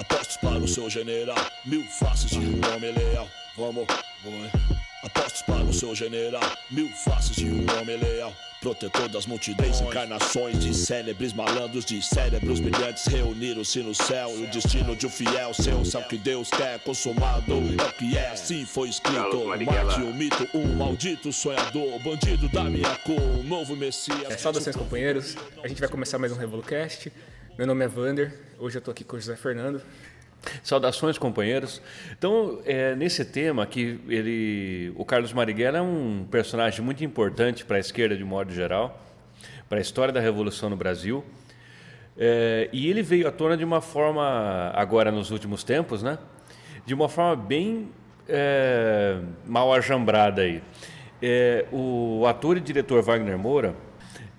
Apostos para o seu general, mil faces de um homem leal. Vamos, vamos. Apostos para o seu general, mil faces de um homem leal. Protetor das multidões, encarnações de célebres malandros, de cérebros brilhantes reuniram-se no céu. E o destino de um fiel, seu sabe que Deus quer consumado. É o que é, assim foi escrito. Mate o mito, um maldito sonhador, bandido da minha cor, um novo Messias. É, saudações, companheiros. A gente vai começar mais um RevoluCast. Meu nome é Vander, hoje eu tô aqui com o José Fernando. Saudações, companheiros. Então, é, nesse tema aqui, ele, o Carlos Marighella é um personagem muito importante para a esquerda de modo geral, para a história da Revolução no Brasil. É, e ele veio à tona de uma forma, agora nos últimos tempos, né? De uma forma bem é, mal ajambrada aí. É, o ator e diretor Wagner Moura,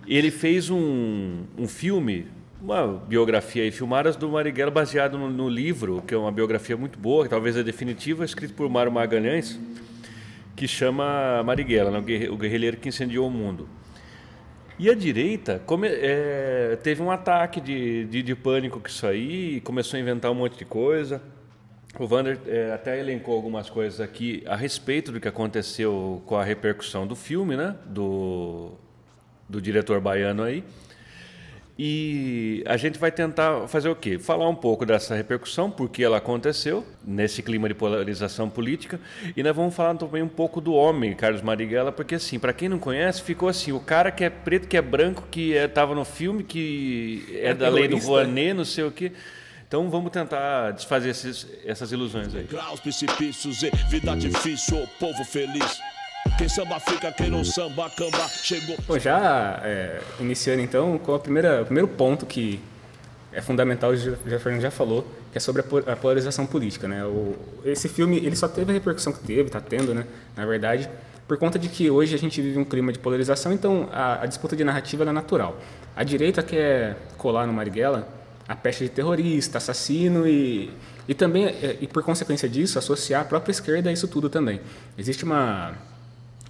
ele fez um, um filme uma biografia aí filmadas do Marighella baseado no, no, livro, que é uma biografia muito boa, talvez é definitiva, escrito por Mário Magalhães, que chama Marighella, né, o guerrilheiro que incendiou o mundo. E a direita come, é, teve um ataque de, de, de, pânico com isso aí, começou a inventar um monte de coisa. O Wander é, até elencou algumas coisas aqui a respeito do que aconteceu com a repercussão do filme, né? Do, do diretor baiano aí. E a gente vai tentar fazer o quê? Falar um pouco dessa repercussão, porque ela aconteceu nesse clima de polarização política, e nós vamos falar também um pouco do homem, Carlos Marighella, porque assim, para quem não conhece, ficou assim, o cara que é preto, que é branco, que estava é, no filme, que é, é da lei do Rouanet, não sei o quê. Então vamos tentar desfazer esses, essas ilusões aí. Graus, precipícios e vida difícil, o povo feliz. Quem samba fica, quem não samba, camba, chegou. Bom, já é, iniciando então com a primeira, o primeiro ponto que é fundamental, o Fernando já falou, que é sobre a polarização política. Né? O, esse filme ele só teve a repercussão que teve, está tendo, né? na verdade, por conta de que hoje a gente vive um clima de polarização, então a, a disputa de narrativa é natural. A direita quer colar no Marighella a peste de terrorista, assassino e, e também, é, e por consequência disso, associar a própria esquerda a isso tudo também. Existe uma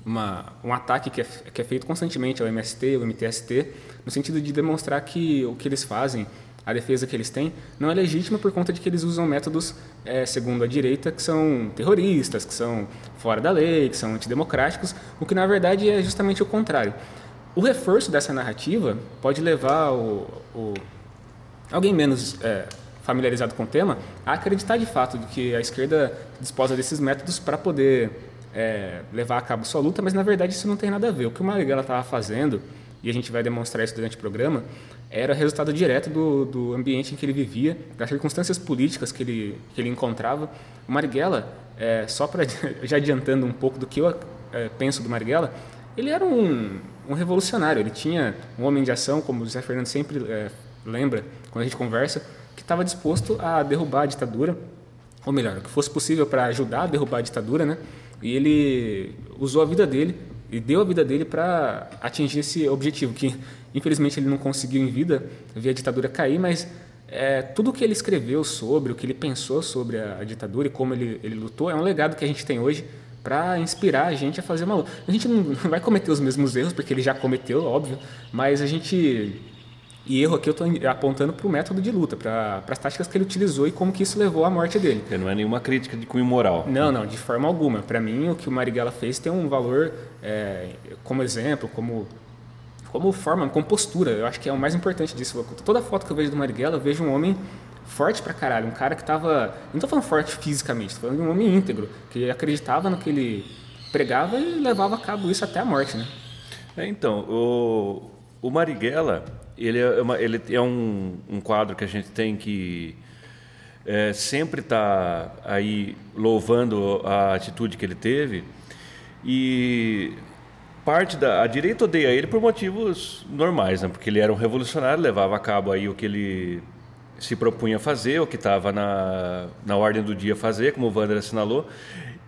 uma, um ataque que é, que é feito constantemente ao MST, ao MTST, no sentido de demonstrar que o que eles fazem, a defesa que eles têm, não é legítima por conta de que eles usam métodos, é, segundo a direita, que são terroristas, que são fora da lei, que são antidemocráticos, o que na verdade é justamente o contrário. O reforço dessa narrativa pode levar o, o alguém menos é, familiarizado com o tema a acreditar de fato de que a esquerda disposa desses métodos para poder é, levar a cabo sua luta, mas na verdade isso não tem nada a ver. O que o Marighella estava fazendo, e a gente vai demonstrar isso durante o programa, era resultado direto do, do ambiente em que ele vivia, das circunstâncias políticas que ele, que ele encontrava. O Marighella, é, só para já adiantando um pouco do que eu é, penso do Marighella, ele era um, um, revolucionário, ele tinha um homem de ação, como o José Fernando sempre é, lembra quando a gente conversa, que estava disposto a derrubar a ditadura, ou melhor, o que fosse possível para ajudar a derrubar a ditadura, né? E ele usou a vida dele e deu a vida dele para atingir esse objetivo, que infelizmente ele não conseguiu em vida, ver a ditadura cair, mas é, tudo o que ele escreveu sobre, o que ele pensou sobre a, a ditadura e como ele, ele lutou, é um legado que a gente tem hoje para inspirar a gente a fazer uma luta. A gente não vai cometer os mesmos erros, porque ele já cometeu, óbvio, mas a gente e erro aqui eu estou apontando para o método de luta, para as táticas que ele utilizou e como que isso levou à morte dele. Não é nenhuma crítica de cunho moral. Não, não, de forma alguma. Para mim, o que o Marighella fez tem um valor é, como exemplo, como como forma, como postura. Eu acho que é o mais importante disso. Toda foto que eu vejo do Marighella, eu vejo um homem forte pra caralho, um cara que tava, não tô falando forte fisicamente, tô falando de um homem íntegro, que acreditava no que ele pregava e levava a cabo isso até a morte, né? É, então, o, o Marighella, ele é, uma, ele é um, um, quadro que a gente tem que é, sempre estar tá aí louvando a atitude que ele teve e parte da a direita odeia ele por motivos normais, né? Porque ele era um revolucionário, levava a cabo aí o que ele se propunha fazer, o que estava na, na ordem do dia fazer, como o Wander assinalou.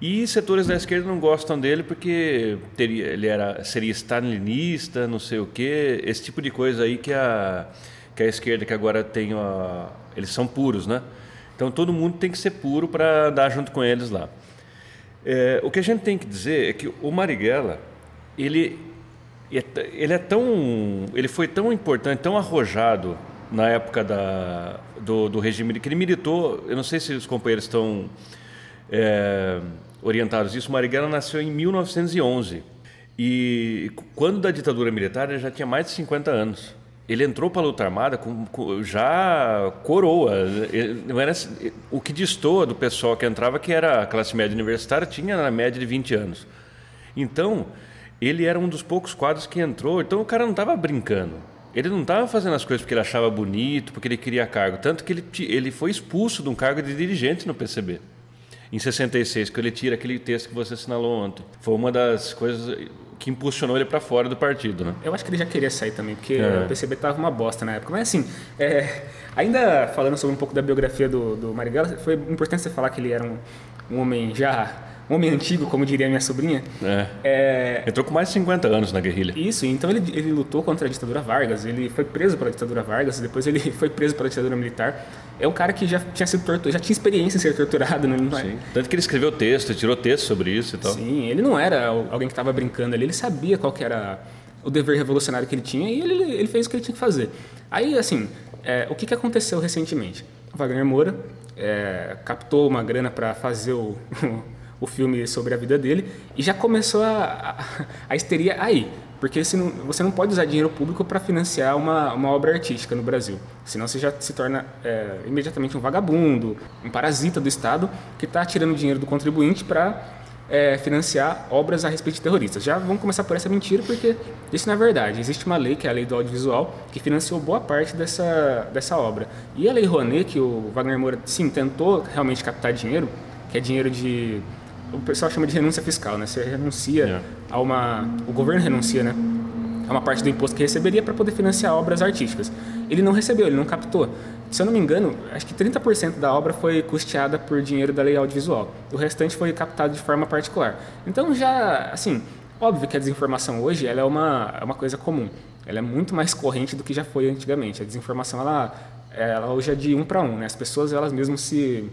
E setores da esquerda não gostam dele porque teria, ele era, seria stalinista, não sei o quê, esse tipo de coisa aí que a, que a esquerda, que agora tem. A, eles são puros, né? Então todo mundo tem que ser puro para dar junto com eles lá. É, o que a gente tem que dizer é que o Marighella, ele, ele é tão, ele foi tão importante, tão arrojado na época da, do, do regime que ele militou. Eu não sei se os companheiros estão é, orientados disso. Marighella nasceu em 1911 e quando da ditadura militar ele já tinha mais de 50 anos. Ele entrou para a luta armada com, com, já coroa. Ele, era, o que distou do pessoal que entrava, que era a classe média universitária, tinha na média de 20 anos. Então, ele era um dos poucos quadros que entrou. Então, o cara não estava brincando. Ele não estava fazendo as coisas porque ele achava bonito, porque ele queria cargo. Tanto que ele, ele foi expulso de um cargo de dirigente no PCB em 66, que ele tira aquele texto que você assinalou ontem. Foi uma das coisas que impulsionou ele para fora do partido, né? Eu acho que ele já queria sair também, porque é. o PCB tava uma bosta na época. Mas assim, é, ainda falando sobre um pouco da biografia do, do Marighella, foi importante você falar que ele era um, um homem já homem antigo, como diria minha sobrinha. É. é. Entrou com mais de 50 anos na guerrilha. Isso, então ele, ele lutou contra a ditadura Vargas, ele foi preso pela ditadura Vargas, depois ele foi preso pela ditadura militar. É um cara que já tinha sido torturado, já tinha experiência em ser torturado. Né? É? Sim. Tanto que ele escreveu texto, tirou texto sobre isso e tal. Sim, ele não era alguém que estava brincando ali, ele sabia qual que era o dever revolucionário que ele tinha e ele, ele fez o que ele tinha que fazer. Aí, assim, é, o que, que aconteceu recentemente? O Wagner Moura é, captou uma grana para fazer o, o filme sobre a vida dele e já começou a, a, a histeria aí. Porque não, você não pode usar dinheiro público para financiar uma, uma obra artística no Brasil. Senão você já se torna é, imediatamente um vagabundo, um parasita do Estado que está tirando dinheiro do contribuinte para é, financiar obras a respeito de terroristas. Já vamos começar por essa mentira, porque isso não é verdade. Existe uma lei, que é a Lei do Audiovisual, que financiou boa parte dessa, dessa obra. E a Lei Rouanet, que o Wagner Moura, sim, tentou realmente captar dinheiro, que é dinheiro de o pessoal chama de renúncia fiscal, né? Você renuncia yeah. a uma, o governo renuncia, né? A uma parte do imposto que receberia para poder financiar obras artísticas. Ele não recebeu, ele não captou. Se eu não me engano, acho que 30% da obra foi custeada por dinheiro da lei audiovisual. O restante foi captado de forma particular. Então já, assim, óbvio que a desinformação hoje ela é uma, é uma coisa comum. Ela é muito mais corrente do que já foi antigamente. A desinformação ela, ela hoje é de um para um, né? As pessoas elas mesmas se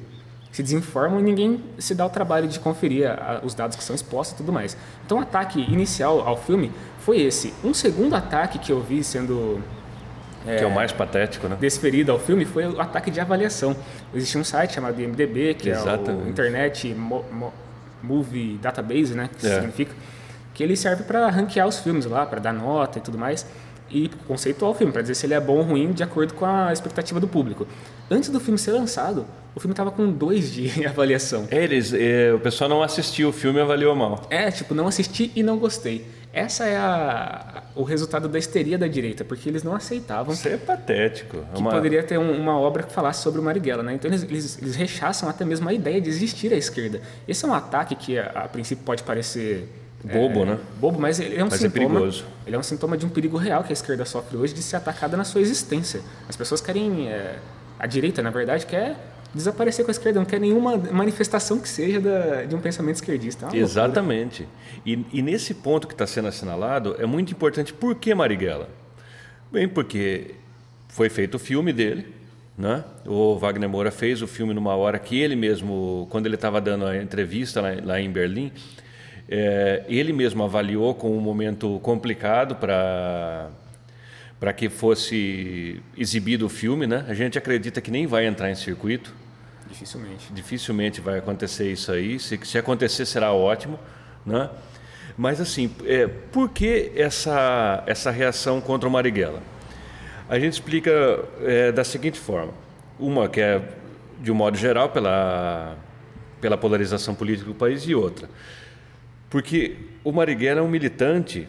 se desinformam e ninguém se dá o trabalho de conferir a, os dados que são expostos e tudo mais. Então o ataque inicial ao filme foi esse. Um segundo ataque que eu vi sendo é, que é o mais patético, né? Desferido ao filme foi o ataque de avaliação. Existia um site chamado IMDb, que Exatamente. é o Internet Mo Mo Movie Database, né? Que é. significa que ele serve para ranquear os filmes lá, para dar nota e tudo mais e conceitual o filme, para dizer se ele é bom ou ruim de acordo com a expectativa do público. Antes do filme ser lançado, o filme tava com dois de avaliação. Eles, é, o pessoal não assistiu o filme e avaliou mal. É, tipo, não assisti e não gostei. Essa é a, o resultado da histeria da direita, porque eles não aceitavam. Isso é patético. É que uma... poderia ter um, uma obra que falasse sobre o Marighella, né? Então eles, eles, eles, rechaçam até mesmo a ideia de existir a esquerda. Esse é um ataque que a, a princípio pode parecer bobo, é, né? Bobo, mas ele é um mas sintoma. É perigoso. Ele é um sintoma de um perigo real que a esquerda sofre hoje de ser atacada na sua existência. As pessoas querem é, a direita, na verdade, quer desaparecer com a esquerda, não quer nenhuma manifestação que seja da, de um pensamento esquerdista. É Exatamente. E, e, nesse ponto que está sendo assinalado, é muito importante. Por que Marighella? Bem, porque foi feito o filme dele, né? O Wagner Moura fez o filme numa hora que ele mesmo, quando ele estava dando a entrevista lá, lá em Berlim, é, ele mesmo avaliou com um momento complicado para para que fosse exibido o filme, né? A gente acredita que nem vai entrar em circuito. Dificilmente. Dificilmente vai acontecer isso aí. Se, se acontecer, será ótimo, né? Mas assim, é, por que essa, essa reação contra o Marighella? A gente explica é, da seguinte forma. Uma que é, de um modo geral, pela, pela polarização política do país e outra. Porque o Marighella é um militante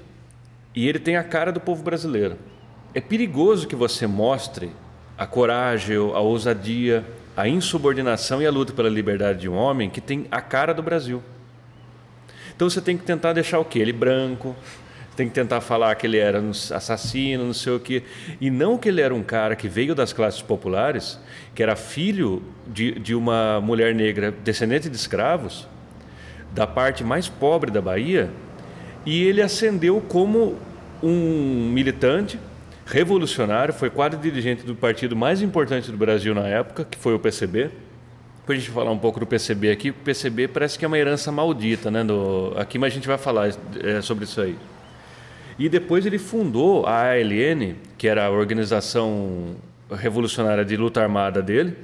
e ele tem a cara do povo brasileiro é perigoso que você mostre a coragem, a ousadia, a insubordinação e a luta pela liberdade de um homem que tem a cara do Brasil. Então você tem que tentar deixar o quê? Ele branco, tem que tentar falar que ele era assassino, não sei o quê. E não que ele era um cara que veio das classes populares, que era filho de, de uma mulher negra descendente de escravos, da parte mais pobre da Bahia, e ele ascendeu como um militante revolucionário, foi quadro dirigente do partido mais importante do Brasil na época, que foi o PCB. Depois a gente falar um pouco do PCB aqui, o PCB parece que é uma herança maldita, né? Do, aqui, mas a gente vai falar é, sobre isso aí. E depois ele fundou a ALN, que era a organização revolucionária de luta armada dele.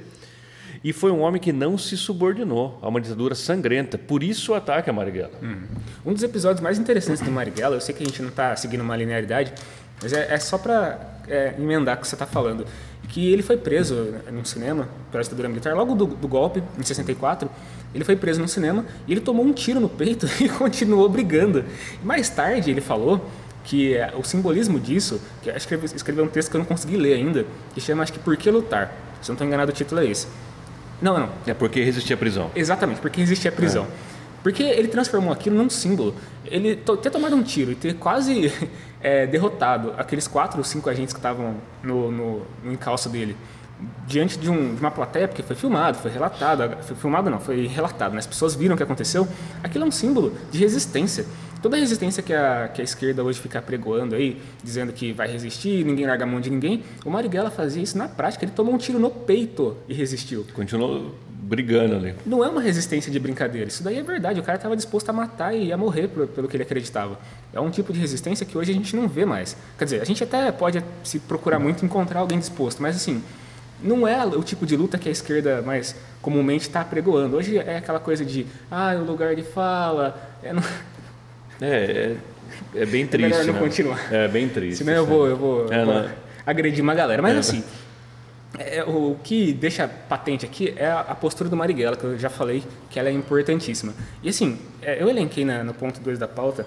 E foi um homem que não se subordinou a uma ditadura sangrenta. Por isso o ataque a Marighella. Hum. Um dos episódios mais interessantes do Marighella, eu sei que a gente não está seguindo uma linearidade, mas é, é só para é, emendar o que você está falando. Que ele foi preso num cinema pela ditadura militar, logo do, do, golpe, em 64. Ele foi preso no cinema e ele tomou um tiro no peito e continuou brigando. Mais tarde ele falou que é, o simbolismo disso, que acho que escreveu um texto que eu não consegui ler ainda, que chama acho que Por que Lutar? Se eu não estou enganado, o título é esse. Não, não. É porque resistia à prisão. Exatamente, porque resistia à prisão. É. Porque ele transformou aquilo num símbolo. Ele ter tomado um tiro e ter quase é, derrotado aqueles quatro ou cinco agentes que estavam no, no, no encalço dele diante de, um, de, uma plateia, porque foi filmado, foi relatado, foi filmado não, foi relatado, né? as pessoas viram o que aconteceu, aquilo é um símbolo de resistência. Toda a resistência que a, que a esquerda hoje fica pregoando aí, dizendo que vai resistir, ninguém larga a mão de ninguém, o Marighella fazia isso na prática, ele tomou um tiro no peito e resistiu. Continuou brigando ali. Não é uma resistência de brincadeira, isso daí é verdade, o cara estava disposto a matar e a morrer pelo que ele acreditava. É um tipo de resistência que hoje a gente não vê mais. Quer dizer, a gente até pode se procurar muito encontrar alguém disposto, mas assim, não é o tipo de luta que a esquerda mais comumente está pregoando. Hoje é aquela coisa de, ah, o lugar de fala. É, não... é, é, é, bem triste. É melhor não né? continuar. É bem triste. Senão eu vou, eu vou, é, vou agredir uma galera. Mas é. assim, é, o que deixa patente aqui é a, postura do Marighella, que eu já falei que ela é importantíssima. E assim, é, eu elenquei na, no ponto 2 da pauta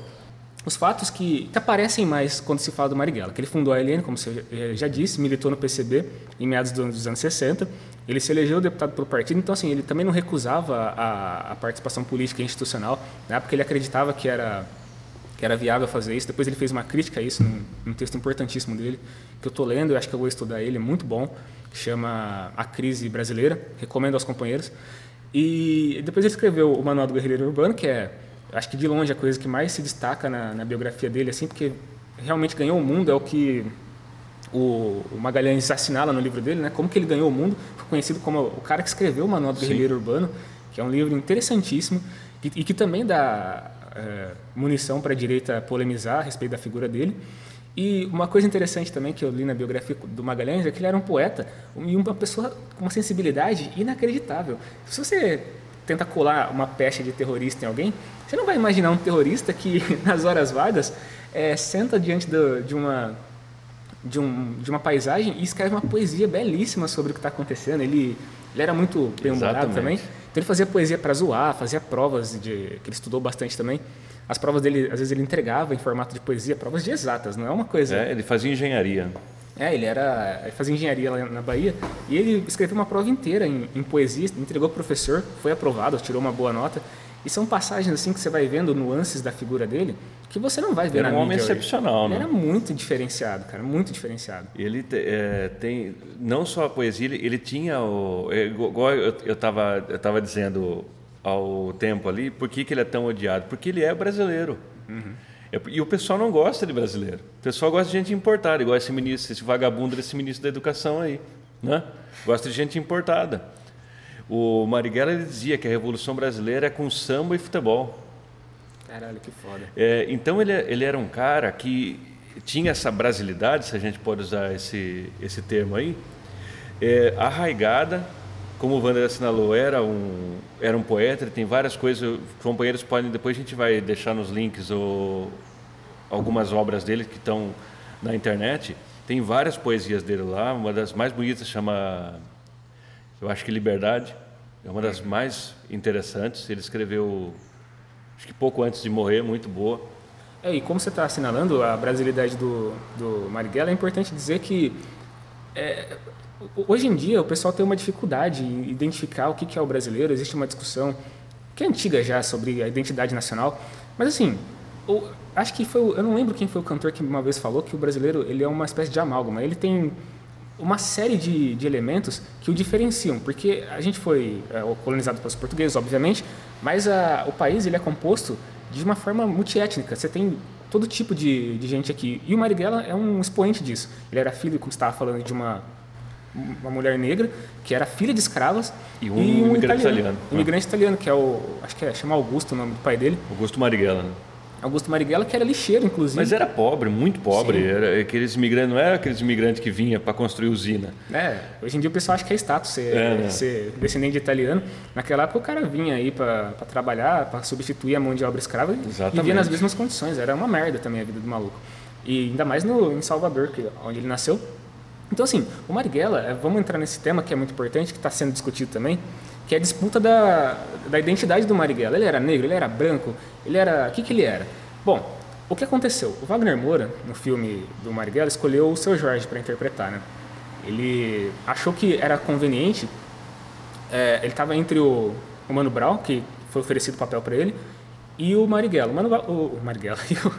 os fatos que, que, aparecem mais quando se fala do Marighella, que ele fundou a LN, como você já disse, militou no PCB em meados dos anos 60, ele se elegeu deputado pelo partido, então assim, ele também não recusava a, a participação política institucional, né, porque ele acreditava que era, que era viável fazer isso. Depois ele fez uma crítica a isso num, num texto importantíssimo dele, que eu estou lendo, eu acho que eu vou estudar ele, é muito bom, chama A Crise Brasileira, recomendo aos companheiros. E depois ele escreveu o Manual do Guerrilheiro Urbano, que é acho que de longe a coisa que mais se destaca na, na biografia dele, assim, porque realmente ganhou o mundo, é o que o, o, Magalhães assinala no livro dele, né? Como que ele ganhou o mundo, foi conhecido como o cara que escreveu o Manual do Guerrilheiro Urbano, que é um livro interessantíssimo e, e que também dá é, munição para a direita polemizar a respeito da figura dele. E uma coisa interessante também que eu li na biografia do Magalhães é que ele era um poeta e uma pessoa com uma sensibilidade inacreditável. Se você tenta colar uma pecha de terrorista em alguém, você não vai imaginar um terrorista que, nas horas vagas, é, senta diante do, de, uma, de, um, de uma paisagem e escreve uma poesia belíssima sobre o que está acontecendo. Ele, ele era muito bem-humorado também. Então ele fazia poesia para zoar, fazia provas de, que ele estudou bastante também. As provas dele, às vezes ele entregava em formato de poesia, provas de exatas, não é uma coisa. É, ele fazia engenharia. É, ele era ele fazia engenharia lá na Bahia e ele escreveu uma prova inteira em, em poesia, entregou para o professor, foi aprovado, tirou uma boa nota. E são passagens assim que você vai vendo nuances da figura dele que você não vai ver era na um homem excepcional, né? Ele era muito diferenciado, cara, muito diferenciado. Ele é, tem não só a poesia, ele, ele tinha o é, igual eu estava eu tava dizendo ao tempo ali, por que, que ele é tão odiado? Porque ele é brasileiro. Uhum. E o pessoal não gosta de brasileiro. O pessoal gosta de gente importada, igual esse ministro, esse vagabundo desse ministro da Educação aí, né? Gosta de gente importada. O Marighella ele dizia que a Revolução Brasileira é com samba e futebol. Caralho, que foda. É, então ele, ele era um cara que tinha essa brasilidade, se a gente pode usar esse, esse termo aí, é, arraigada, como o Wander assinalou, era um, era um poeta, tem várias coisas, os companheiros podem, depois a gente vai deixar nos links ou, algumas obras dele que estão na internet, tem várias poesias dele lá, uma das mais bonitas chama eu acho que Liberdade é uma das mais interessantes. Ele escreveu, acho que pouco antes de morrer, muito boa. É, e como você está assinalando a brasilidade do, do Marighella, é importante dizer que é, hoje em dia o pessoal tem uma dificuldade em identificar o que é o brasileiro. Existe uma discussão que é antiga já sobre a identidade nacional, mas assim, acho que foi, eu não lembro quem foi o cantor que uma vez falou que o brasileiro ele é uma espécie de amálgama. Ele tem uma série de, de elementos que o diferenciam, porque a gente foi é, colonizado pelos portugueses, obviamente, mas a, o país ele é composto de uma forma multiétnica. Você tem todo tipo de, de gente aqui. E o Marighella é um expoente disso. Ele era filho, como você estava falando, de uma, uma mulher negra, que era filha de escravas. E um, e um imigrante italiano. italiano. Um imigrante italiano, que é o. Acho que é, chama Augusto o nome do pai dele. Augusto Marighella, né? Augusto Marighella, que era lixeiro, inclusive. Mas era pobre, muito pobre. Era aqueles imigrantes, não era aqueles imigrantes que vinha para construir usina. É, hoje em dia o pessoal acha que é status ser, É, né? ser descendente de italiano. Naquela época o cara vinha aí para trabalhar, para substituir a mão de obra escrava e Exatamente. vivia nas mesmas condições. Era uma merda também a vida do maluco. E ainda mais no, em Salvador, que, onde ele nasceu. Então, assim, o Marighella, é, vamos entrar nesse tema que é muito importante, que está sendo discutido também, que é a disputa da, da identidade do Marighella. Ele era negro, ele era branco, ele era... O que, que ele era? Bom, o que aconteceu? O Wagner Moura, no filme do Marighella, escolheu o seu Jorge para interpretar, né? Ele achou que era conveniente, é, ele estava entre o, o Mano Brown, que foi oferecido o papel para ele, e o Marighella. O, Mano, o, o Marighella e o,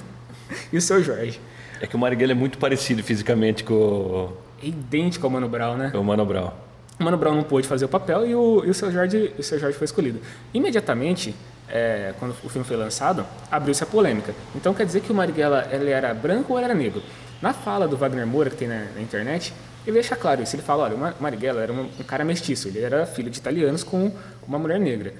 e o seu Jorge. É que o Marighella é muito parecido fisicamente com o- idêntico ao Mano Brown, né? com o Mano Brown. O Mano Brown não pôde fazer o papel e o, e o, seu, Jorge, o seu Jorge foi escolhido. Imediatamente, é, quando o filme foi lançado, abriu-se a polêmica. Então quer dizer que o Marighella ele era branco ou era negro? Na fala do Wagner Moura, que tem na, na internet, ele deixa claro isso. Ele fala, olha, o Ma- Marighella era um, um cara mestiço, ele era filho de italianos com uma mulher negra.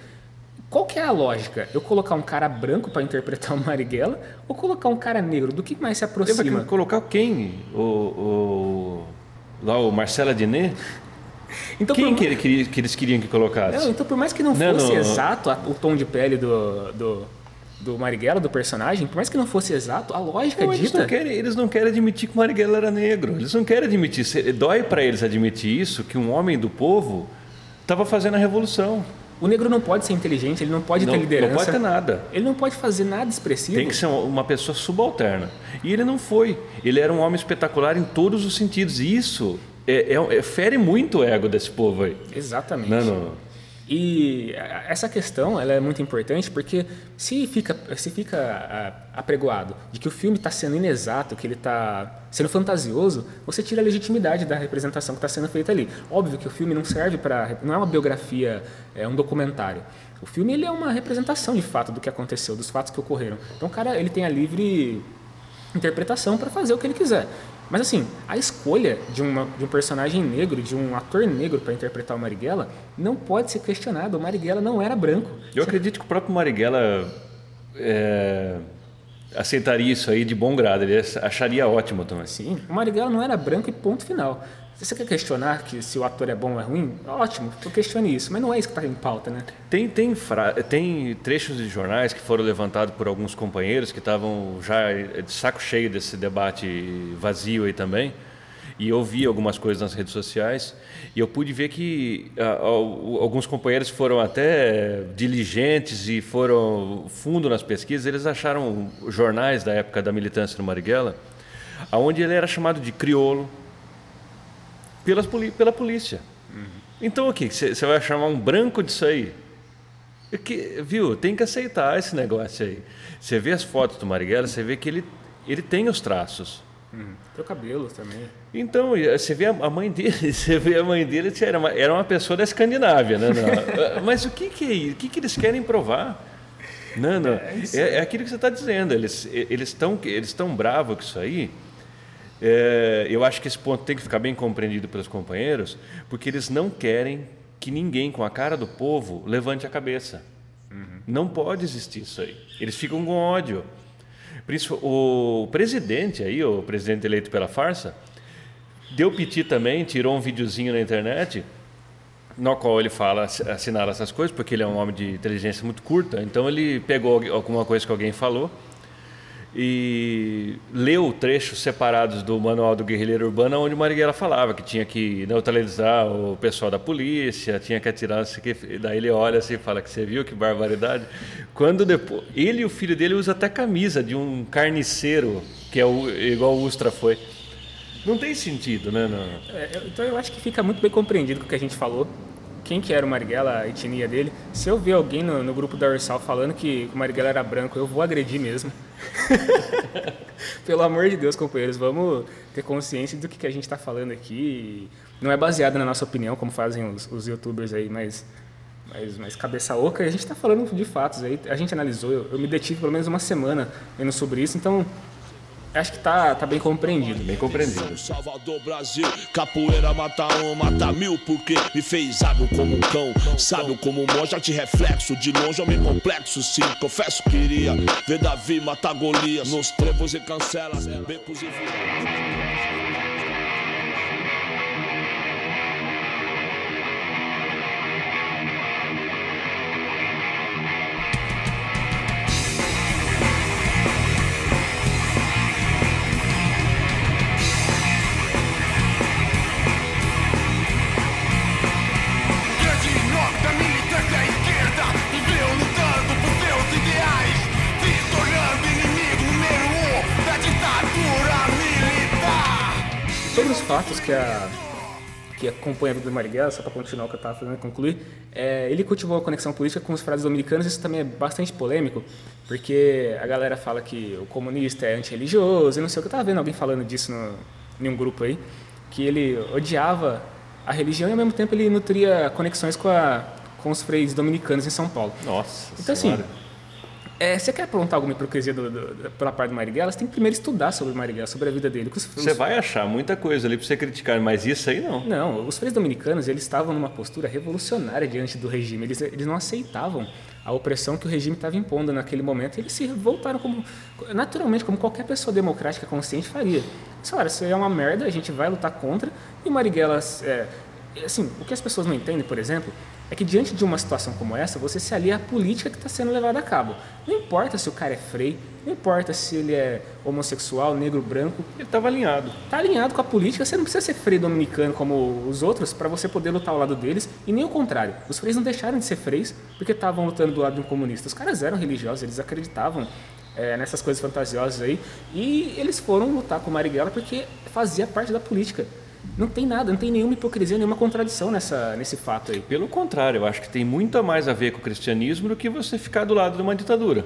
Qual que é a lógica? Eu colocar um cara branco para interpretar o Marighella ou colocar um cara negro? Do que mais se Lembra aproxima? que colocar quem? O, o- lá o Marcelo Adnet? Então, quem por que, ele queria- que eles queriam que colocasse? Não, então por mais que não Não, fosse não. exato a- o tom de pele do, do, do Marighella, do personagem, por mais que não fosse exato, a lógica Não, eles, dita... não querem, eles não querem admitir que o Marighella era negro. Eles não querem admitir. Dói para eles admitir isso, que um homem do povo estava fazendo a revolução. O negro não pode ser inteligente, ele não pode Não, ter liderança. não pode ter nada. Ele não pode fazer nada expressivo. Tem que ser uma pessoa subalterna. E ele não foi. Ele era um homem espetacular em todos os sentidos. E isso é, é- é- fere muito o ego desse povo aí. Exatamente. Não, não. E essa questão ela é muito importante porque se fica, se fica apregoado de que o filme está sendo inexato, que ele está sendo fantasioso, você tira a legitimidade da representação que está sendo feita ali. Óbvio que o filme não serve para. não é uma biografia, é um documentário. O filme ele é uma representação de fato do que aconteceu, dos fatos que ocorreram. Então o cara ele tem a livre interpretação para fazer o que ele quiser. Mas assim, a escolha de, uma, de um personagem negro, de um ator negro para interpretar o Marighella, não pode ser questionado. O Marighella não era branco. Eu acredito que o próprio Marighella é, aceitaria isso aí de bom grado. Ele acharia ótimo também. Sim, o Marighella não era branco e ponto final. Se você quer questionar que se o ator é bom ou é ruim, ótimo, tu questione isso. Mas não é isso que está em pauta, né? Tem, tem, fra- tem trechos de jornais que foram levantados por alguns companheiros que estavam já de saco cheio desse debate vazio aí também. E eu vi algumas coisas nas redes sociais e eu pude ver que ah, al- alguns companheiros foram até diligentes e foram fundo nas pesquisas. Eles acharam jornais da época da militância do Marighella, onde ele era chamado de criolo pelas, pela polícia. Então o que? Você vai chamar um branco disso aí? É que, viu? Tem que aceitar esse negócio aí. Você vê as fotos do Marighella, você vê que ele, ele tem os traços. Teu cabelo também. Então, você vê a mãe dele, você vê a mãe dele, era uma, era uma pessoa da Escandinávia, né? Não, Mas o que que é isso? O que que eles querem provar? Não, não. É, é aquilo que você está dizendo. Eles eles estão eles estão bravos com isso aí. É, eu acho que esse ponto tem que ficar bem compreendido pelos companheiros, porque eles não querem que ninguém com a cara do povo levante a cabeça. Não pode existir isso aí. Eles ficam com ódio. O presidente aí, o presidente eleito pela farsa, deu piti também, tirou um videozinho na internet, no qual ele fala, assinala essas coisas, porque ele é um homem de inteligência muito curta. Então ele pegou algu- alguma coisa que alguém falou e leu trechos separados do Manual do Guerrilheiro Urbano, onde o Marighella falava que tinha que neutralizar o pessoal da polícia, tinha que atirar, não sei o quê. E daí ele olha assim e fala que você viu que barbaridade. Quando depois ele e o filho dele usam até camisa de um carniceiro, que é o, igual o Ustra foi. Não tem sentido, né? Não. É, então eu acho que fica muito bem compreendido com o que a gente falou. Quem que era o Marighella, a etnia dele. Se eu ver alguém no, no grupo da Ursal falando que o Marighella era branco, eu vou agredir mesmo. Pelo amor de Deus, companheiros, vamos ter consciência do que, que a gente está falando aqui. Não é baseado na nossa opinião, como fazem os, os youtubers aí, mas, mas, mas cabeça oca. A gente está falando de fatos aí. A gente analisou, eu, eu me detive pelo menos uma semana vendo sobre isso, então acho que tá, tá bem compreendido. Bem compreendido. Salvador, Brasil, capoeira mata um, mata mil, porque me fez sábio como um cão, sábio como um monge, de reflexo, de longe eu me complexo, sim, confesso que iria ver Davi matar Golias, nos trevos e cancelas, becos e vilas. Sobre os fatos que a que acompanha a vida do Marighella, só para continuar o que eu estava fazendo concluir, é, ele cultivou a conexão política com os frases dominicanos, isso também é bastante polêmico, porque a galera fala que o comunista é antirreligioso, e não sei o que, eu estava vendo alguém falando disso no, em um grupo aí, que ele odiava a religião e ao mesmo tempo ele nutria conexões com, a, com os freios dominicanos em São Paulo. Nossa Então, assim, senhora. É, você quer aprontar alguma hipocrisia do, do, pela parte do Marighella, você tem que primeiro estudar sobre o Marighella, sobre a vida dele. os- Você os- vai achar muita coisa ali pra você criticar, mas isso aí não. Não, os freios dominicanos eles estavam numa postura revolucionária diante do regime. Eles, eles não aceitavam a opressão que o regime estava impondo naquele momento. Eles se voltaram como, naturalmente, como qualquer pessoa democrática consciente faria. Falaram, isso é uma merda, a gente vai lutar contra. E o Marighella, é, assim, o que as pessoas não entendem, por exemplo, é que diante de uma situação como essa, você se alia à política que está sendo levada a cabo. Não importa se o cara é frei, não importa se ele é homossexual, negro, branco, Ele estava alinhado. tá alinhado com a política, você não precisa ser freio dominicano como os outros para você poder lutar ao lado deles, e nem o contrário. Os freios não deixaram de ser freios porque estavam lutando do lado de um comunista. Os caras eram religiosos, eles acreditavam é, nessas coisas fantasiosas aí, e eles foram lutar com Marighella porque fazia parte da política. Não tem nada, não tem nenhuma hipocrisia, nenhuma contradição nessa, nesse fato aí. Pelo contrário, eu acho que tem muito a mais a ver com o cristianismo do que você ficar do lado de uma ditadura.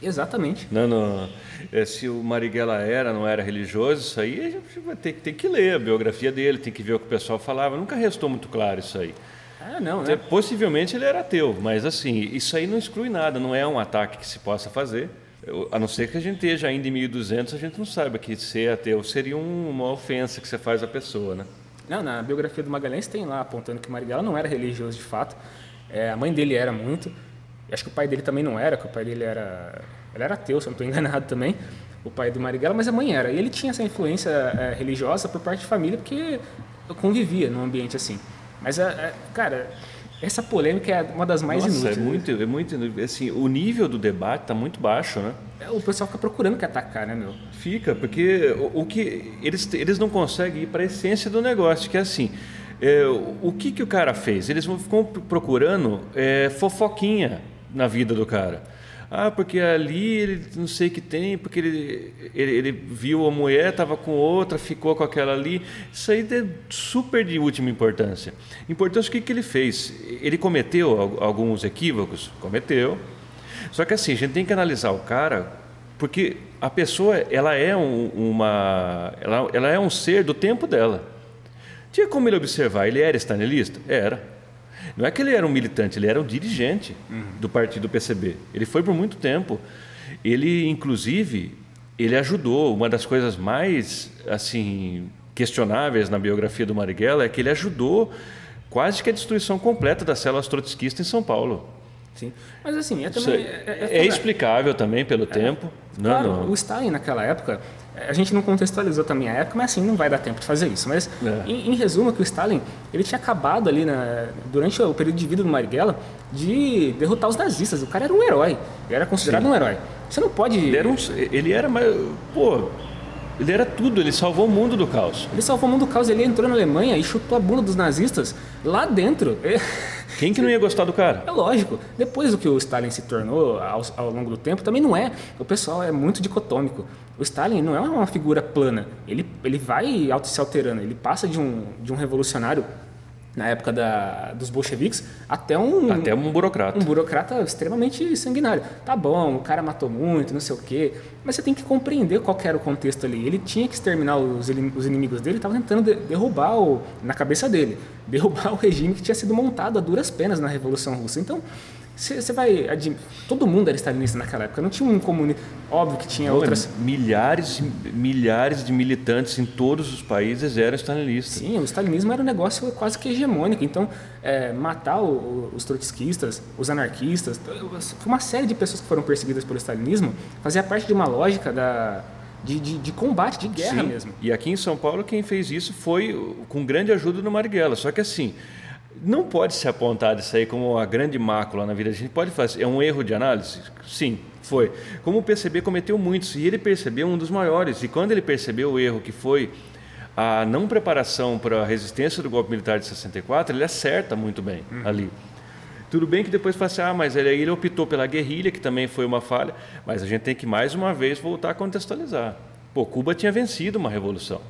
Exatamente. Não, não, é, se o Marighella era, não era religioso, isso aí a gente vai ter, tem que ler a biografia dele, tem que ver o que o pessoal falava. Nunca restou muito claro isso aí. Ah, não, né? Possivelmente ele era ateu, mas assim, isso aí não exclui nada, não é um ataque que se possa fazer. A não ser que a gente esteja ainda em 1200, a gente não saiba que ser ateu seria um- uma ofensa que você faz à pessoa, né? Não, na biografia do Magalhães tem lá apontando que Marighella não era religioso de fato. É, a mãe dele era muito. Acho que o pai dele também não era, que o pai dele era. Ele era ateu, se eu não estou enganado também, o pai do Marighella, mas a mãe era. E ele tinha essa influência é, religiosa por parte de família, porque eu convivia num ambiente assim. Mas, é, é, cara, essa polêmica é uma das mais Nossa, inúteis. é muito, é muito, assim, o nível do debate está muito baixo, né? É, O pessoal fica procurando que atacar, né, meu? Fica, porque o, o que eles, eles não conseguem ir para a essência do negócio, que é assim, é, o, que, que o cara fez? Eles vão ficam procurando é, fofoquinha na vida do cara. Ah, porque ali ele não sei o que tem, porque ele, ele, ele viu a mulher, estava com outra, ficou com aquela ali. Isso aí é super de última importância. Importância o que, que ele fez? Ele cometeu al- alguns equívocos? Cometeu. Só que assim, a gente tem que analisar o cara, porque a pessoa ela é um, uma, ela, ela é um ser do tempo dela. Tinha como ele observar, ele era estanelista? Era. Não é que ele era um militante, ele era um dirigente do partido PCB. Ele foi por muito tempo. Ele, inclusive, ele ajudou. Uma das coisas mais assim questionáveis na biografia do Marighella é que ele ajudou quase que a destruição completa das células trotskistas em São Paulo. Sim. Mas assim, é também. é, é explicável também pelo tempo. Não, Claro, não. o Stalin naquela época, a gente não contextualizou também a época, mas assim, não vai dar tempo de fazer isso. Mas, É. em, em resumo, que o Stalin, ele tinha acabado ali, na, durante o período de vida do Marighella, de derrotar os nazistas. O cara era um herói, ele era considerado um herói. Você não pode... Ele era, um, ele era, mais- pô, ele era tudo, ele salvou o mundo do caos. Ele salvou o mundo do caos, ele entrou na Alemanha e chutou a bunda dos nazistas lá dentro. Quem que não ia gostar do cara? É lógico. Depois do que o Stalin se tornou ao, ao longo do tempo, também não é. O pessoal é muito dicotômico. O Stalin não é uma figura plana. Ele, ele vai se alterando. Ele passa de um, de um revolucionário na época da, dos bolcheviques até um, Até um burocrata. um burocrata extremamente sanguinário. Tá bom, o cara matou muito, não sei o quê. Mas você tem que compreender qual era o contexto ali. Ele tinha que exterminar os, os inimigos dele, estava tentando de- derrubar, o, na cabeça dele, derrubar o regime que tinha sido montado a duras penas na Revolução Russa. Então, você vai. Todo mundo era stalinista naquela época, não tinha um comunista. Óbvio que tinha outras. Milhares e milhares de militantes em todos os países eram stalinistas. Sim, o stalinismo era um negócio quase que hegemônico. Então, é, matar o- os trotskistas, os anarquistas, foi uma série de pessoas que foram perseguidas pelo stalinismo fazia parte de uma lógica da, de, de- de combate, de guerra Sim. mesmo. E aqui em São Paulo quem fez isso foi com grande ajuda do Marighella. Só que assim, não pode se apontar isso aí como uma grande mácula na vida. A gente pode fazer. É um erro de análise? Sim, foi. Como o PCB cometeu muitos, e ele percebeu um dos maiores. E quando ele percebeu o erro que foi a não preparação para a resistência do golpe militar de 64, ele acerta muito bem ali. Tudo bem que depois fala assim, ah, mas ele, ele optou pela guerrilha, que também foi uma falha, mas a gente tem que mais uma vez voltar a contextualizar. Pô, Cuba tinha vencido uma revolução.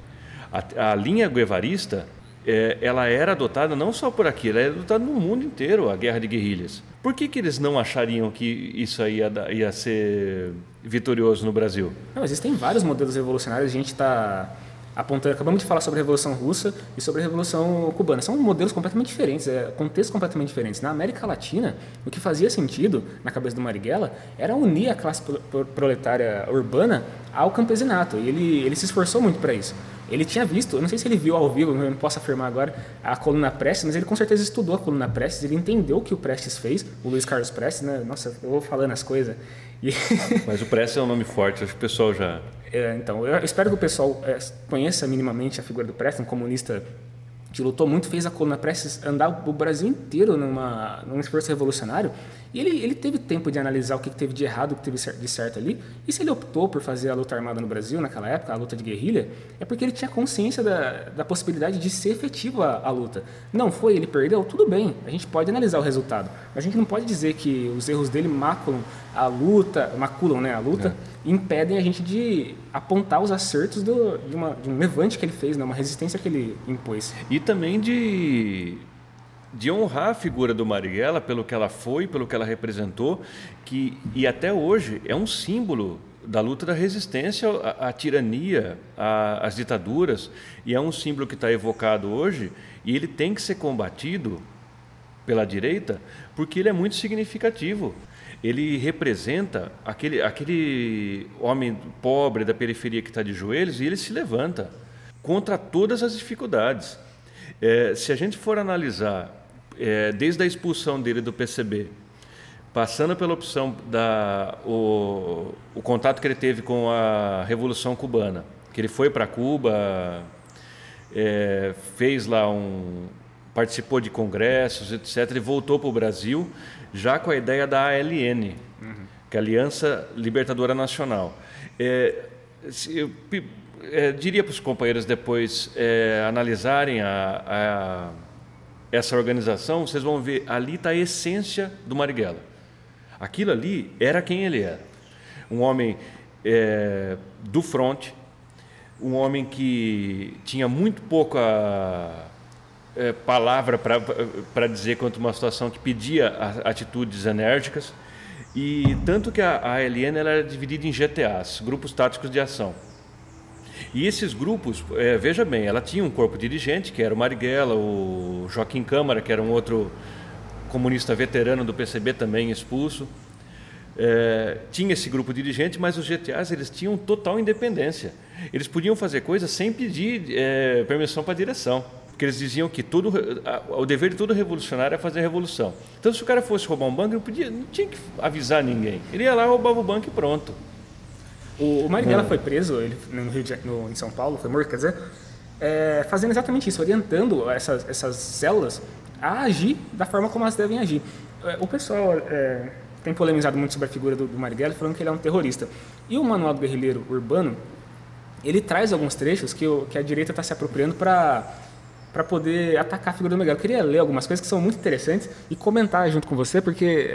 A, a linha guevarista, é, ela era adotada não só por aqui, ela era adotada no mundo inteiro, a guerra de guerrilhas. Por que, que eles não achariam que isso aí ia, ia ser vitorioso no Brasil? Não, existem vários modelos revolucionários, a gente está apontando, acabamos de falar sobre a Revolução Russa e sobre a Revolução Cubana. São modelos completamente diferentes, é, contextos completamente diferentes. Na América Latina, o que fazia sentido na cabeça do Marighella era unir a classe pro- pro- proletária urbana ao campesinato, e ele, ele se esforçou muito para isso. Ele tinha visto, eu não sei se ele viu ao vivo, eu não posso afirmar agora, a coluna Prestes, mas ele com certeza estudou a coluna Prestes, ele entendeu o que o Prestes fez, o Luiz Carlos Prestes, né? Nossa, eu vou falando as coisas. E Mas o Prestes é um nome forte, acho que o pessoal já... é, então, eu espero que o pessoal é, conheça minimamente a figura do Prestes, um comunista que lutou muito, fez a coluna Prestes andar o Brasil inteiro numa, num esforço revolucionário. E ele, ele teve tempo de analisar o que teve de errado, o que teve de certo ali. E se ele optou por fazer a luta armada no Brasil, naquela época, a luta de guerrilha, é porque ele tinha consciência da, da possibilidade de ser efetiva a, a luta. Não foi, ele perdeu, tudo bem, a gente pode analisar o resultado. Mas a gente não pode dizer que os erros dele maculam a luta, maculam né, a luta, e impedem a gente de apontar os acertos do, de, uma, de um levante que ele fez, né, uma resistência que ele impôs. E também de, de honrar a figura do Marighella pelo que ela foi, pelo que ela representou, que, e até hoje é um símbolo da luta da resistência à, à tirania, à- às ditaduras, e é um símbolo que está evocado hoje, e ele tem que ser combatido pela direita, porque ele é muito significativo. Ele representa aquele, aquele homem pobre da periferia que está de joelhos e ele se levanta contra todas as dificuldades. É, se a gente for analisar, é, desde a expulsão dele do PCB, passando pela opção da o, o contato que ele teve com a Revolução Cubana, que ele foi para Cuba, é, fez lá um participou de congressos, etc. Ele voltou para o Brasil já com a ideia da ALN, que é a Aliança Libertadora Nacional. É, eu é, diria para os companheiros depois é, analisarem a, a- essa organização, vocês vão ver ali está a essência do Marighella. Aquilo ali era quem ele era. Um homem é, do fronte, um homem que tinha muito pouca é, palavra para dizer quanto uma situação que pedia atitudes enérgicas. E tanto que a, a ela era dividida em GTAs, grupos táticos de ação. E esses grupos, é, veja bem, ela tinha um corpo dirigente, que era o Marighella, o Joaquim Câmara, que era um outro comunista veterano do PCB também expulso. É, tinha esse grupo dirigente, mas os GTAs eles tinham total independência. Eles podiam fazer coisas sem pedir é, permissão para a direção, porque eles diziam que todo, a- o dever de todo revolucionário é fazer revolução. Então, se o cara fosse roubar um banco, ele podia, não tinha que avisar ninguém. Ele ia lá, roubava o banco e pronto. O, o Marighella foi preso ele, no Rio de, no, em São Paulo, foi morto, quer dizer, é, fazendo exatamente isso, orientando essas, essas células a agir da forma como elas devem agir. É, O pessoal é, tem polemizado muito sobre a figura do, do Marighella, falando que ele é um terrorista. E o Manual do Guerrilheiro Urbano, ele traz alguns trechos que, que a direita está se apropriando para para poder atacar a figura do Marighella. Eu queria ler algumas coisas que são muito interessantes e comentar junto com você, porque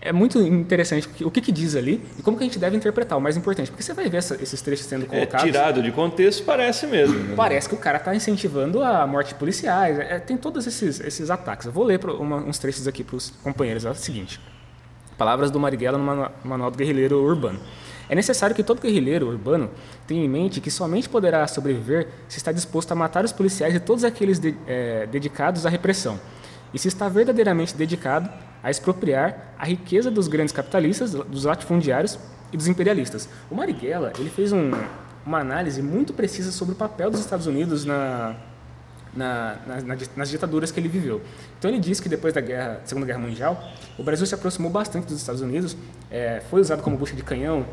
é, é muito interessante o que, que, diz ali e como que a gente deve interpretar, o mais importante. Porque você vai ver essa- esses trechos sendo É, colocados. tirado de contexto, parece mesmo. né? Parece que o cara está incentivando a morte de policiais. é, tem todos esses, esses ataques. Eu vou ler uma- uns trechos aqui para os companheiros. É o seguinte. Palavras do Marighella no Manu- Manual do Guerrilheiro Urbano. É necessário que todo guerrilheiro urbano tenha em mente que somente poderá sobreviver se está disposto a matar os policiais e todos aqueles de, é, dedicados à repressão, e se está verdadeiramente dedicado a expropriar a riqueza dos grandes capitalistas, dos latifundiários e dos imperialistas. O Marighella ele fez um, uma análise muito precisa sobre o papel dos Estados Unidos na, na, na, nas ditaduras que ele viveu. Então ele diz que depois da guerra, Segunda Guerra Mundial, o Brasil se aproximou bastante dos Estados Unidos, é, foi usado como bucha de canhão.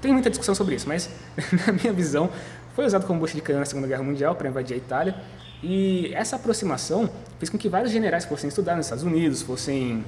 Tem muita discussão sobre isso, mas na minha visão foi usado como bucha de canhão na Segunda Guerra Mundial para invadir a Itália. E essa aproximação fez com que vários generais fossem estudar nos Estados Unidos, fossem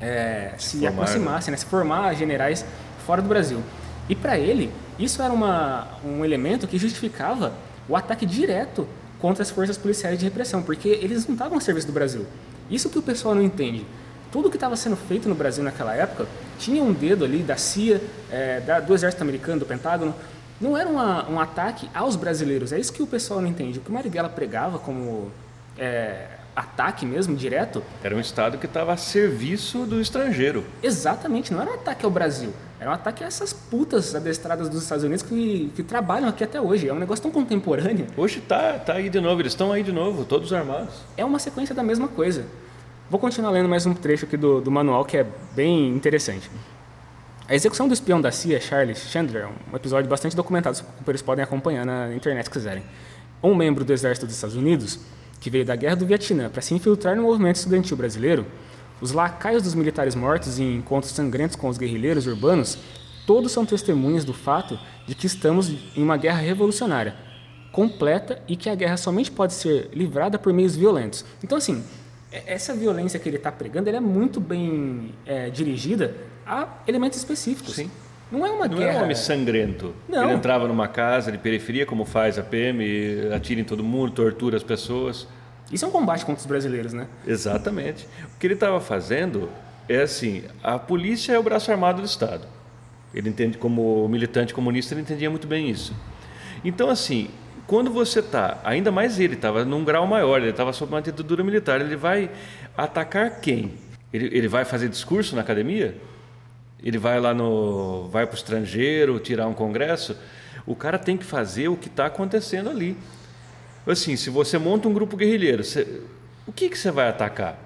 é, se, se aproximassem, né, se formar generais fora do Brasil. E para ele, isso era uma, um elemento que justificava o ataque direto contra as forças policiais de repressão, porque eles não estavam a serviço do Brasil. Isso que o pessoal não entende. Tudo que estava sendo feito no Brasil naquela época tinha um dedo ali da CIA, é, da, do Exército Americano, do Pentágono. Não era uma, um ataque aos brasileiros. É isso que o pessoal não entende. O que o Marighella pregava como é, ataque mesmo, direto... Era um Estado que estava a serviço do estrangeiro. Exatamente. Não era um ataque ao Brasil. Era um ataque a essas putas adestradas dos Estados Unidos que, que trabalham aqui até hoje. É um negócio tão contemporâneo. Hoje tá, tá aí de novo, eles estão aí de novo, todos armados. É uma sequência da mesma coisa. Vou continuar lendo mais um trecho aqui do, do manual que é bem interessante. A execução do espião da CIA, Charles Chandler, é um episódio bastante documentado, os companheiros podem acompanhar na internet se quiserem. Um membro do exército dos Estados Unidos, que veio da guerra do Vietnã para se infiltrar no movimento estudantil brasileiro, os lacaios dos militares mortos em encontros sangrentos com os guerrilheiros urbanos todos são testemunhas do fato de que estamos em uma guerra revolucionária, completa e que a guerra somente pode ser livrada por meios violentos. Então, assim, essa violência que ele está pregando é muito bem é, dirigida a elementos específicos. Sim. Não é uma Não guerra. é um homem sangrento. Não. Ele entrava numa casa de periferia, como faz a PM, atira em todo mundo, tortura as pessoas. Isso é um combate contra os brasileiros, né? Exatamente. O que ele estava fazendo é assim: a polícia é o braço armado do Estado. Ele entende como militante comunista, ele entendia muito bem isso. Então, assim, quando você está, ainda mais ele estava num grau maior, ele estava sob uma ditadura militar, ele vai atacar quem? Ele, ele vai fazer discurso na academia? Ele vai lá no, vai para o estrangeiro tirar um congresso? O cara tem que fazer o que está acontecendo ali. Assim, se você monta um grupo guerrilheiro, você, o que que você vai atacar?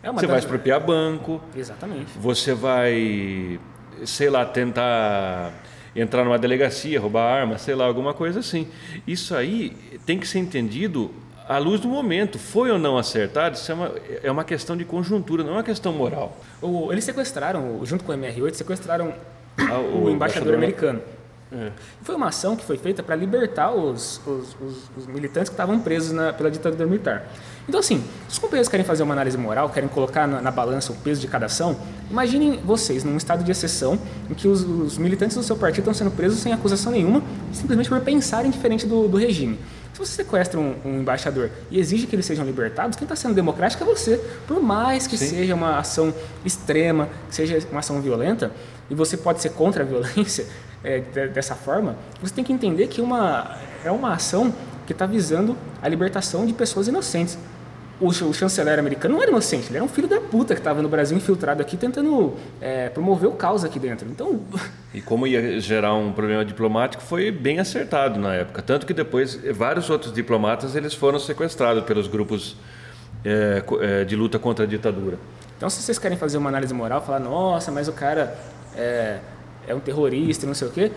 É Você vai expropriar banco, Exatamente. você vai, sei lá, tentar entrar numa delegacia, roubar arma, sei lá, alguma coisa assim. Isso aí tem que ser entendido à luz do momento. Foi ou não acertado, isso é uma, é uma questão de conjuntura, não é uma questão moral. O- eles sequestraram, junto com o MR8, sequestraram Ah, o, embaixador embaixador americano. É. Foi uma ação que foi feita para libertar os, os- os- os militantes que estavam presos na- pela ditadura militar. Então, assim, se os companheiros querem fazer uma análise moral, querem colocar na, na balança o peso de cada ação, imaginem vocês num estado de exceção em que os, os militantes do seu partido estão sendo presos sem acusação nenhuma, simplesmente por pensarem diferente do, do regime. Se você sequestra um, um embaixador e exige que eles sejam libertados, quem está sendo democrático é você. Por mais que seja uma ação extrema, que seja uma ação violenta, e você pode ser contra a violência é, de- dessa forma, você tem que entender que uma, é uma ação que está visando a libertação de pessoas inocentes. O, o chanceler americano não era inocente, ele era um filho da puta que estava no Brasil infiltrado aqui tentando é, promover o caos aqui dentro. Então, E como ia gerar um problema diplomático, foi bem acertado na época. Tanto que depois vários outros diplomatas eles foram sequestrados pelos grupos co- eh, de luta contra a ditadura. Então, se vocês querem fazer uma análise moral, falar, nossa, mas o cara é, é um terrorista, não sei o quê,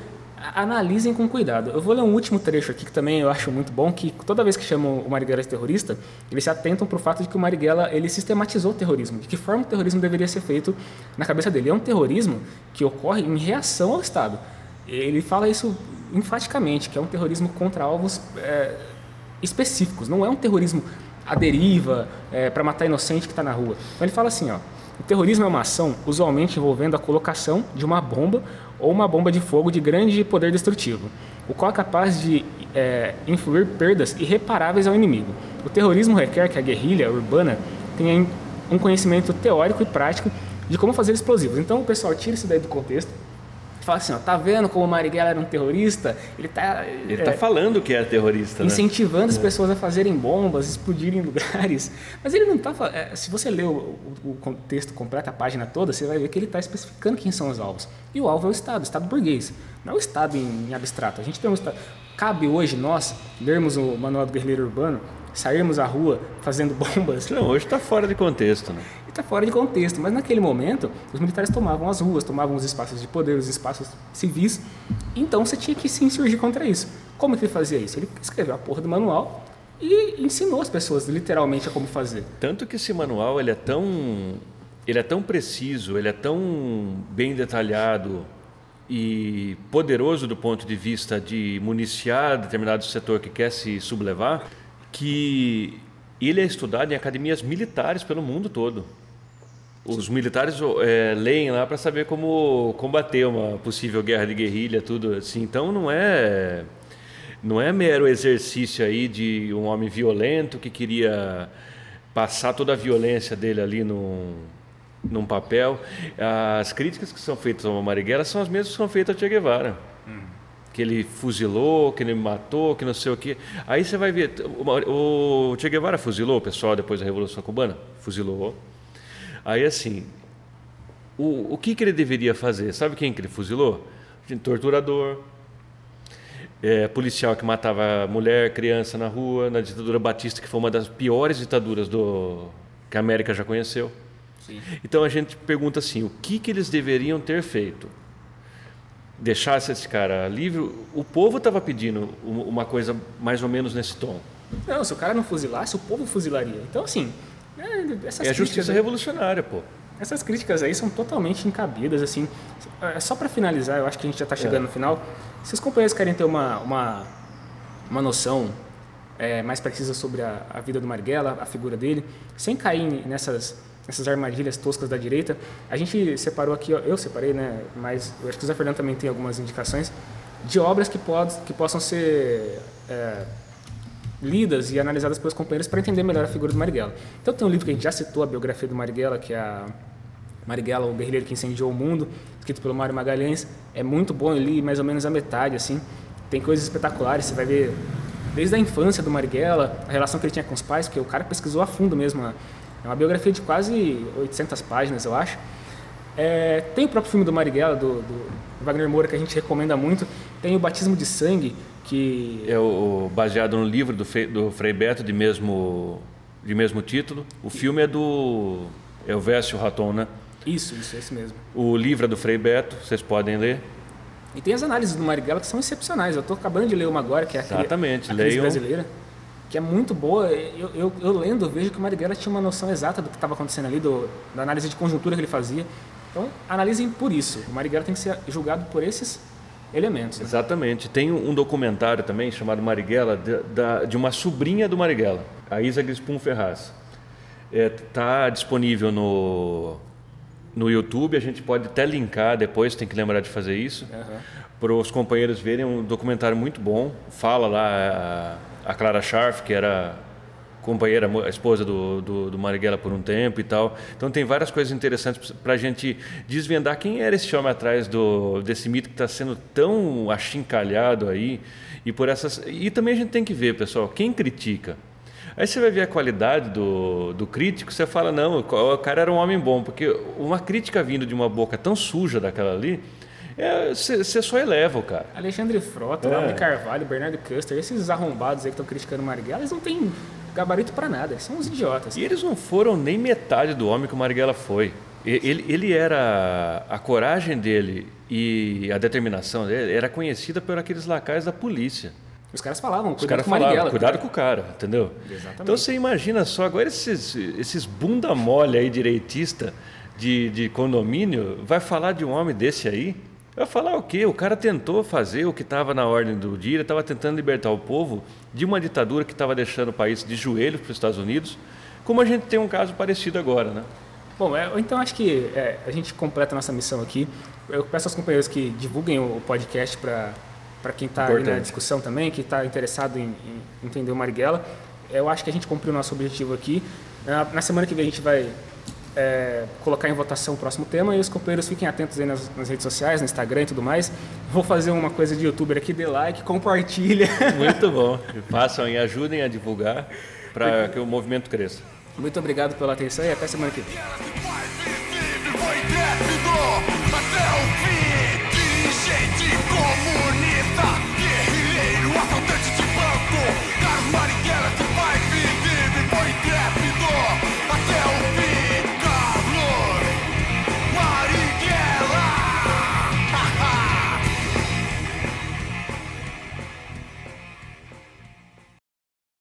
analisem com cuidado. Eu vou ler um último trecho aqui que também eu acho muito bom, que toda vez que chamam o Marighella de terrorista, eles se atentam para o fato de que o Marighella ele sistematizou o terrorismo, de que forma o terrorismo deveria ser feito na cabeça dele. É um terrorismo que ocorre em reação ao Estado. Ele fala isso enfaticamente, que é um terrorismo contra alvos é, específicos, não é um terrorismo à deriva, para matar inocente que está na rua. Então ele fala assim, ó, o terrorismo é uma ação usualmente envolvendo a colocação de uma bomba ou uma bomba de fogo de grande poder destrutivo, o qual é capaz de é, influir perdas irreparáveis ao inimigo. O terrorismo requer que a guerrilha urbana tenha um conhecimento teórico e prático de como fazer explosivos. Então pessoal tira isso daí do contexto, Fala assim, ó, tá vendo como o Marighella era um terrorista? Ele tá, Ele é, está falando que é terrorista, né? incentivando as pessoas a fazerem bombas, explodirem lugares. Mas ele não está. Se você ler o, o, o texto completo, a página toda, você vai ver que ele está especificando quem são os alvos. E o alvo é o Estado, o Estado burguês. Não é o Estado em, em abstrato. A gente tem um Estado. Cabe hoje nós lermos o Manual do Guerrilheiro Urbano, sairmos à rua fazendo bombas Não, hoje está fora de contexto, né? Está fora de contexto. Mas naquele momento, os militares tomavam as ruas, tomavam os espaços de poder, os espaços civis. Então você tinha que se insurgir contra isso. Como que ele fazia isso? Ele escreveu a porra do manual e ensinou as pessoas literalmente a como fazer. Tanto que esse manual ele é tão ele é tão preciso, ele é tão bem detalhado e poderoso do ponto de vista de municiar determinado setor que quer se sublevar, que ele é estudado em academias militares pelo mundo todo. Os militares é, leem lá para saber como combater uma possível guerra de guerrilha, tudo assim. Então não é não é mero exercício aí de um homem violento que queria passar toda a violência dele ali num, num papel. As críticas que são feitas ao Marighella são as mesmas que são feitas ao Che Guevara. Que ele fuzilou, que ele matou, que não sei o quê. Aí você vai ver. O o Che Guevara fuzilou o pessoal depois da Revolução Cubana? Fuzilou. Aí assim, o, o que, que ele deveria fazer? Sabe quem que ele fuzilou? Torturador, é, policial que matava mulher, criança na rua, na ditadura batista, que foi uma das piores ditaduras do, que a América já conheceu. Então a gente pergunta assim: o que, que eles deveriam ter feito? Deixasse esse cara livre? O povo estava pedindo um- uma coisa mais ou menos nesse tom. Não, se o cara não fuzilasse, o povo fuzilaria. Então, assim, é, essas É a críticas justiça aí- revolucionária, pô. Essas críticas aí são totalmente encabidas, assim. É só para finalizar, eu acho que a gente já está chegando no final. Se os companheiros querem ter uma, uma, uma noção é, mais precisa sobre a, a vida do Marighella, a figura dele, sem cair nessas, nessas armadilhas toscas da direita, a gente separou aqui, eu separei, né? Mas eu acho que o Zé Fernando também tem algumas indicações de obras que, pode, que possam ser é, lidas e analisadas pelos companheiros para entender melhor a figura do Marighella. Então tem um livro que a gente já citou, a biografia do Marighella, que é a Marighella, o guerrilheiro que incendiou o mundo, escrito pelo Mário Magalhães. É muito bom, eu li mais ou menos a metade, assim. Tem coisas espetaculares, você vai ver desde a infância do Marighella, a relação que ele tinha com os pais, porque o cara pesquisou a fundo mesmo. né? É uma biografia de quase 800 páginas, eu acho. É, tem o próprio filme do Marighella, do, do Wagner Moura, que a gente recomenda muito. Tem o Batismo de Sangue, que É o, baseado no livro do, Fe- do Frei Beto, de mesmo, de mesmo título. O filme é do Elvésio Raton, né? Isso, isso, esse mesmo. O livro é do Frei Beto, vocês podem ler. E tem as análises do Marighella que são excepcionais. Eu estou acabando de ler uma agora, que é a, Exatamente, a crise leiam. brasileira, que é muito boa. Eu, eu, eu lendo, vejo que o Marighella tinha uma noção exata do que estava acontecendo ali, do, da análise de conjuntura que ele fazia. Então, analisem por isso. O Marighella tem que ser julgado por esses elementos. né? Exatamente. Tem um documentário também chamado Marighella, de, da- de uma sobrinha do Marighella, a Isa Grispum Ferraz. Está disponível no, no YouTube, a gente pode até linkar depois, tem que lembrar de fazer isso, para os companheiros verem um documentário muito bom. Fala lá a, a Clara Scharf, que era companheira, a esposa do, do, do Marighella por um tempo e tal. Então tem várias coisas interessantes para a gente desvendar quem era esse homem atrás do, desse mito que está sendo tão achincalhado aí. E, por essas, e também a gente tem que ver, pessoal, quem critica. Aí você vai ver a qualidade do, do crítico, você fala, não, o cara era um homem bom, porque uma crítica vindo de uma boca tão suja daquela ali, é, você você só eleva o cara. Alexandre Frota, É. De Carvalho, Bernardo Custer, esses arrombados aí que estão criticando o Marighella, eles não têm gabarito para nada, são uns idiotas. E eles não foram nem metade do homem que o Marighella foi. Ele, ele era. A coragem dele e a determinação dele era conhecida por aqueles lacaios da polícia. Os caras falavam, Os cuidado caras com o Marighella. falavam, cuidado com o cara, entendeu? Exatamente. Então você imagina só, agora esses, esses bunda mole aí, direitista de, de condomínio, vai falar de um homem desse aí? Vai falar o quê? O cara tentou fazer o que estava na ordem do dia, ele estava tentando libertar o povo de uma ditadura que estava deixando o país de joelhos para os Estados Unidos, como a gente tem um caso parecido agora, né? Bom, é, então acho que é, a gente completa a nossa missão aqui. Eu peço aos companheiros que divulguem o podcast para quem está aí na discussão também, que está interessado em, em entender o Marighella. Eu acho que a gente cumpriu o nosso objetivo aqui. Na, na semana que vem a gente vai é, colocar em votação o próximo tema e os companheiros fiquem atentos aí nas, nas, redes sociais, no Instagram e tudo mais. Vou fazer uma coisa de youtuber aqui, dê like, compartilha. Muito bom. Façam e ajudem a divulgar para que o movimento cresça. Muito obrigado pela atenção e até semana que vem.